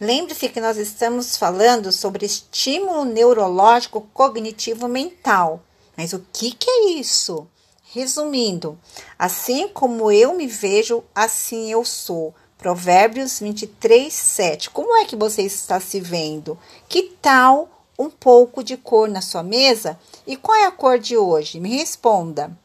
Lembre-se que nós estamos falando sobre estímulo neurológico cognitivo mental. Mas o que, que é isso? Resumindo, assim como eu me vejo, assim eu sou. Provérbios 23, 7. Como é que você está se vendo? Que tal um pouco de cor na sua mesa? E qual é a cor de hoje? Me responda.